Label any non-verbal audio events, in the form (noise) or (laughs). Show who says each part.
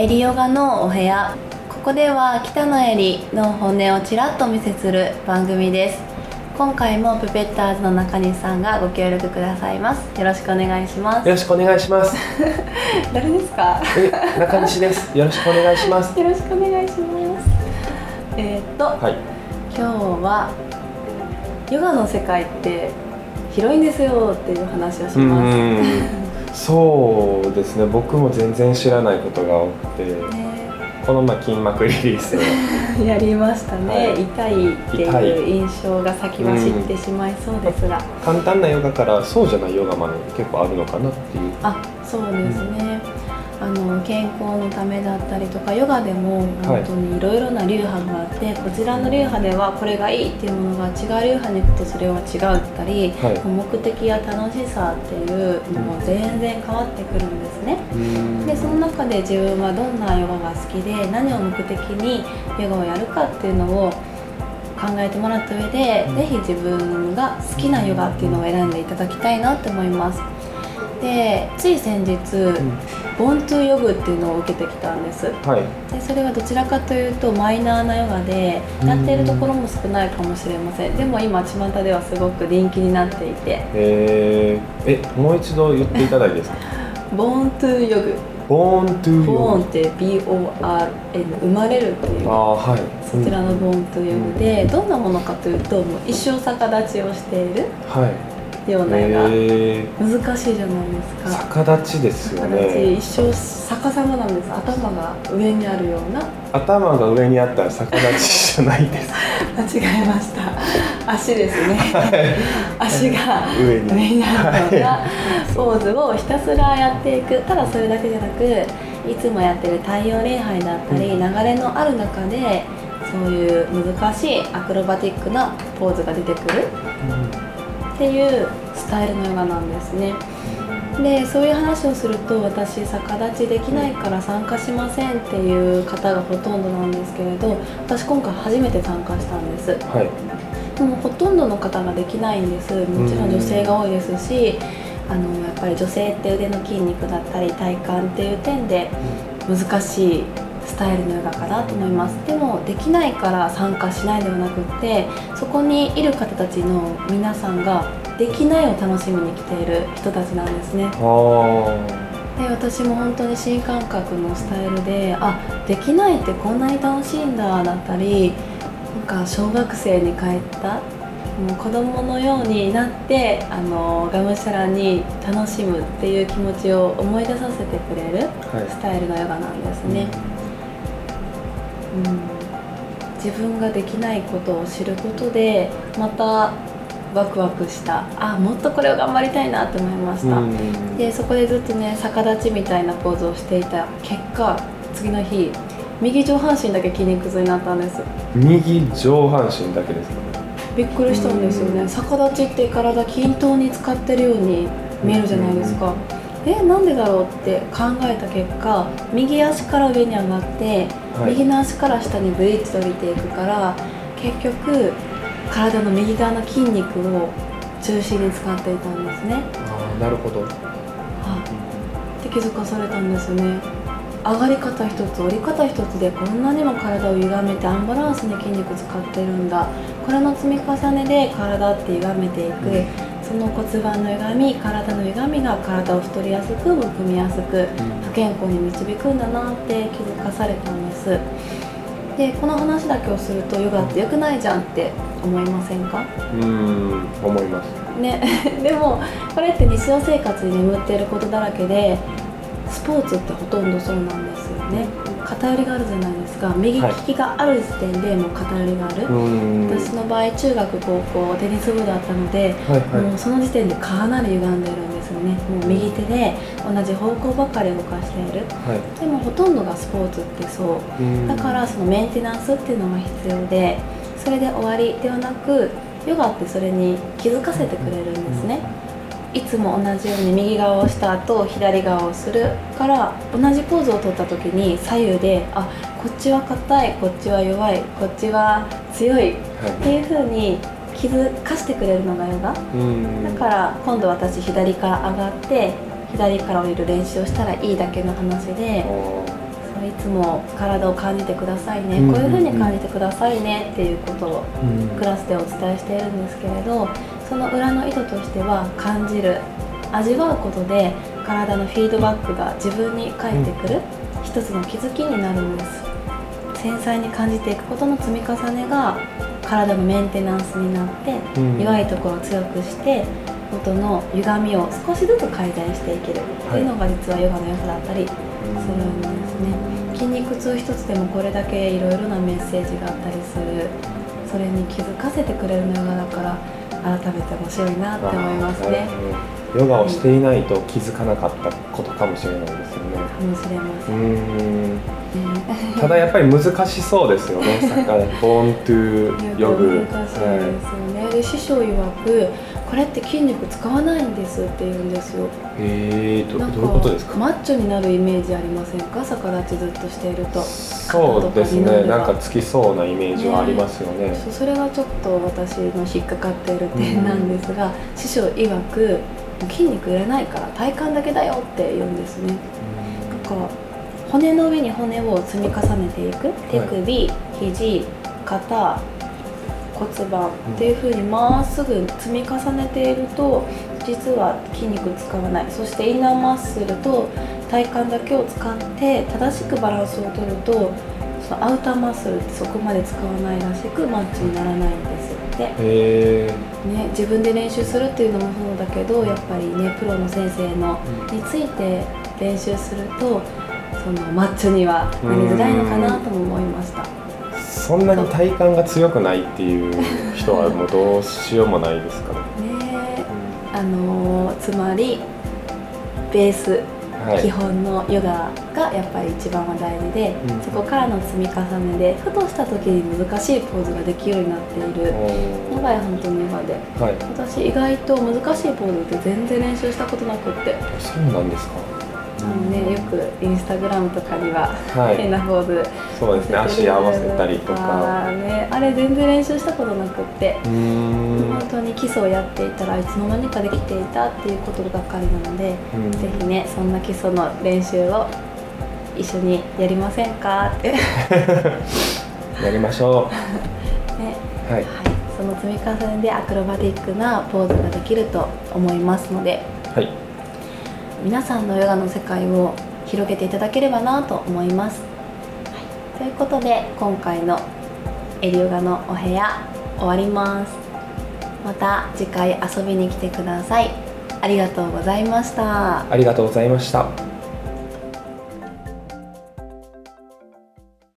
Speaker 1: エリヨガのお部屋。ここでは北野エリの本音をちらっとお見せする番組です。今回もプペッターズの中西さんがご協力くださいます。よろしくお願いします。
Speaker 2: よろしくお願いします。(laughs)
Speaker 1: 誰ですか？
Speaker 2: え中西です。よろしくお願いします。
Speaker 1: よろしくお願いします。えー、っと、
Speaker 2: はい。
Speaker 1: 今日はヨガの世界って広いんですよっていう話をし
Speaker 2: う
Speaker 1: ます
Speaker 2: んそうですね。僕も全然知らないことが多くて
Speaker 1: ね。
Speaker 2: この前筋膜リリースを。(laughs)
Speaker 1: やりましたね、
Speaker 2: はい。
Speaker 1: 痛いって
Speaker 2: 痛
Speaker 1: いう
Speaker 2: い
Speaker 1: 印象が先走ってしまいそうですが、
Speaker 2: 簡単なヨガからそうじゃないヨガまで結構あるのかなっていう。
Speaker 1: あそうですね、あの健康のためだったりとかヨガでも本当にいろいろな流派があって、こちらの流派ではこれがいいっていうものが違う流派に行くとそれは違うったり、
Speaker 2: はい。
Speaker 1: 目的や楽しさっていうのも全然変わってくるんですね。
Speaker 2: うん。
Speaker 1: でその中で自分はどんなヨガが好きで何を目的にヨガをやるかっていうのを考えてもらった上で、
Speaker 2: うん。
Speaker 1: ぜひ自分が好きなヨガっていうのを選んでいただきたいなって思いますでつい先日、ボントゥヨグっていうのを受けてきたんです。
Speaker 2: はい。
Speaker 1: でそれはどちらかというとマイナーなヨガでやっているところも少ないかもしれません。でも今巷ではすごく人気になっていて。
Speaker 2: えー、えもう一度言っていただいてですか？(laughs)
Speaker 1: ボーントゥヨグ。
Speaker 2: ボーントゥーヨ
Speaker 1: ボーンって BORN 生まれるっていう。
Speaker 2: ああはい。
Speaker 1: そちらのボーンというので、どんなものかというともう一生逆立ちをしている。
Speaker 2: はい
Speaker 1: ようなヨガ、
Speaker 2: え
Speaker 1: 難しいじゃないです
Speaker 2: ー、
Speaker 1: か。
Speaker 2: 逆立ちですよね。
Speaker 1: 一生逆さまなんです。頭が上にあるような。
Speaker 2: 頭が上にあったら逆立ちじゃないです。(laughs)
Speaker 1: 間違えました。足ですね。足が
Speaker 2: 上に。
Speaker 1: あるようなポーズをひたすらやっていく。ただそれだけじゃなくいつもやってる太陽礼拝だったり、
Speaker 2: うん。
Speaker 1: 流れのある中でそういう難しいアクロバティックなポーズが出てくるっていうスタイルのヨガなんですね。でそういう話をすると私逆立ちできないから参加しませんっていう方がほとんどなんですけれど私今回初めて参加したんです。
Speaker 2: はい。
Speaker 1: でもほとんどの方ができないんです。もちろん女性が多いですしあのやっぱり女性って腕の筋肉だったり体幹っていう点で難しいスタイルのヨガかなと思います。でもできないから参加しないではなくってそこにいる方たちの皆さんができないを楽しみに来ている人たちなんですね。で私も本当に新感覚のスタイルであできないってこんなに楽しいんだだったりなんか小学生に帰ったもう子供のようになってあのがむしゃらに楽しむっていう気持ちを思い出させてくれる
Speaker 2: はい。
Speaker 1: スタイルのヨガなんですね、うん、自分ができないことを知ることでまたワクワクした。あもっとこれを頑張りたいなと思いました、
Speaker 2: うん。
Speaker 1: でそこでずっとね逆立ちみたいなポーズをしていた。結果次の日右上半身だけ筋肉痛になったんです。
Speaker 2: 右上半身だけですか？
Speaker 1: びっくりしたんですよね。逆立ちって体均等に使ってるように見えるじゃないですかえなんでだろうって考えた結果右足から上に上がって、
Speaker 2: はい。
Speaker 1: 右の足から下にブリッジと降りていくから結局体の右側の筋肉を中心に使っていたんですね。
Speaker 2: ああなるほど。
Speaker 1: あって気づかされたんですよね。上がり方一つ降り方一つでこんなにも体を歪めてアンバランスに筋肉使ってるんだ。これの積み重ねで体って歪めていく、
Speaker 2: うん
Speaker 1: その骨盤の歪み体の歪みが体を太りやすくむくみやすく不健康に導くんだなって気づかされたんです。でこの話だけをするとヨガって良くないじゃんって思いませんか？
Speaker 2: うん思います。
Speaker 1: ね、(laughs) でもこれって日常生活に眠っていることだらけでスポーツってほとんどそうなんですよね偏りがあるじゃないですか。右利きがある時点でもう偏りがある、
Speaker 2: うん。
Speaker 1: 私の場合中学高校テニス部だったので、
Speaker 2: はいはい。
Speaker 1: もうその時点でかなり歪んでるんですよね。もう右手で同じ方向ばかり動かしている。
Speaker 2: はい。
Speaker 1: でもほとんどがスポーツってそう。
Speaker 2: うん。
Speaker 1: だからそのメンテナンスっていうのが必要でそれで終わりではなくヨガってそれに気づかせてくれるんですねいつも同じように右側をした後左側をするから同じポーズを取った時に左右であこっちは硬いこっちは弱いこっちは強いっていう風に気づかしてくれるのがヨガ。
Speaker 2: うん。
Speaker 1: だから今度私左から上がって左から降りる練習をしたらいいだけの話で
Speaker 2: あ
Speaker 1: いつも体を感じてくださいね、こういう風に感じてくださいねっていうことを
Speaker 2: うん。
Speaker 1: クラスでお伝えしているんですけれどその裏の意図としては感じる味わうことで体のフィードバックが自分に返ってくる、一つの気づきになるんです。繊細に感じていくことの積み重ねが体のメンテナンスになって、
Speaker 2: うん。
Speaker 1: 弱いところを強くして元の歪みを少しずつ改善していける。っていうのが実はヨガの良さだったりするんですね。筋肉痛一つでもこれだけいろいろなメッセージがあったりする。それに気づかせてくれるのヨガだから改めて面白いなって思いますね。
Speaker 2: ヨガをしていないと気づかなかったことかもしれないですよね。
Speaker 1: かもしれませ、
Speaker 2: うん。ただやっぱり難しそうですよね、(laughs) ボーントゥヨグ。
Speaker 1: 難しいですよね、で師匠曰くこれって筋肉使わないんですって言うんですよ。
Speaker 2: えーと、
Speaker 1: なん
Speaker 2: どういうことですか？
Speaker 1: マッチョになるイメージありませんか？逆立ちずっとしていると。
Speaker 2: そうですね、なんかつきそうなイメージはありますよね。
Speaker 1: そうそれがちょっと私の引っかかっている点なんですが、師匠曰く筋肉いらないから体幹だけだよって言うんですね。なんか骨の上に骨を積み重ねていく。手首、肘肩骨盤っていう風にまっすぐ積み重ねていると実は筋肉使わない。そしてインナーマッスルと体幹だけを使って正しくバランスを取るとそのアウターマッスルってそこまで使わないらしくマッチにならないんですって、ね、自分で練習するっていうのもそうだけどやっぱりねプロの先生のについて練習するとそのマッチョにはなりづらいのかなと。
Speaker 2: そんなに体幹が強くないっていう人はもうどうしようもないですから。ね。
Speaker 1: ねあのーつまりベース、
Speaker 2: はい。
Speaker 1: 基本のヨガがやっぱり一番は大事で、
Speaker 2: うん。
Speaker 1: そこからの積み重ねでふとした時に難しいポーズができるようになっている。のが本当のヨガで。
Speaker 2: はい、
Speaker 1: 私意外と難しいポーズって全然練習したことなくって。
Speaker 2: そうなんですか。
Speaker 1: ねよくインスタグラムとかには
Speaker 2: はい
Speaker 1: 変なポーズ
Speaker 2: そうですね、足合わせたりとか。
Speaker 1: ねあれ全然練習したことなくって。本当に基礎をやっていたらいつの間にかできていたっていうことばっかりなので、
Speaker 2: うん
Speaker 1: ぜひねそんな基礎の練習を一緒にやりませんかって、ね (laughs)
Speaker 2: やりましょう。(laughs) はい。
Speaker 1: はい、その積み重ねでアクロバティックなポーズができると思いますので
Speaker 2: はい。
Speaker 1: 皆さんのヨガの世界を広げていただければなと思います、はい、ということで今回のエリヨガのお部屋終わります。また次回遊びに来てください。ありがとうございました。
Speaker 2: ありがとうございました。